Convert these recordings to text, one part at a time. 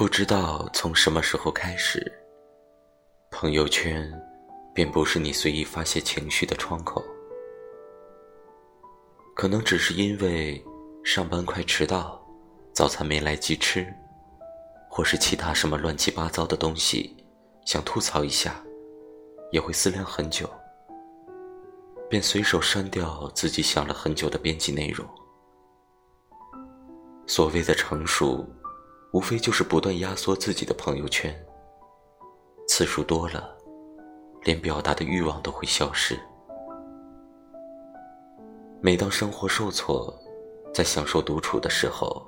不知道从什么时候开始，朋友圈便不是你随意发泄情绪的窗口。可能只是因为上班快迟到，早餐没来及吃，或是其他什么乱七八糟的东西，想吐槽一下，也会思量很久，便随手删掉自己想了很久的编辑内容。所谓的成熟。无非就是不断压缩自己的朋友圈，次数多了，连表达的欲望都会消失。每当生活受挫，在享受独处的时候，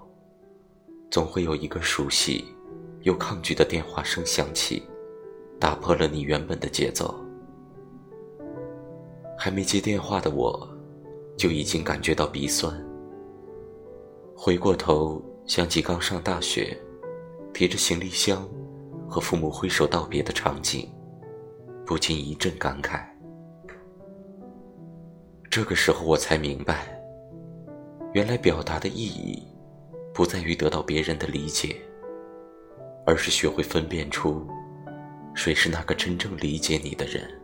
总会有一个熟悉又抗拒的电话声响起，打破了你原本的节奏。还没接电话的我，就已经感觉到鼻酸。回过头。想起刚上大学，提着行李箱和父母挥手道别的场景，不禁一阵感慨。这个时候我才明白，原来表达的意义，不在于得到别人的理解，而是学会分辨出，谁是那个真正理解你的人。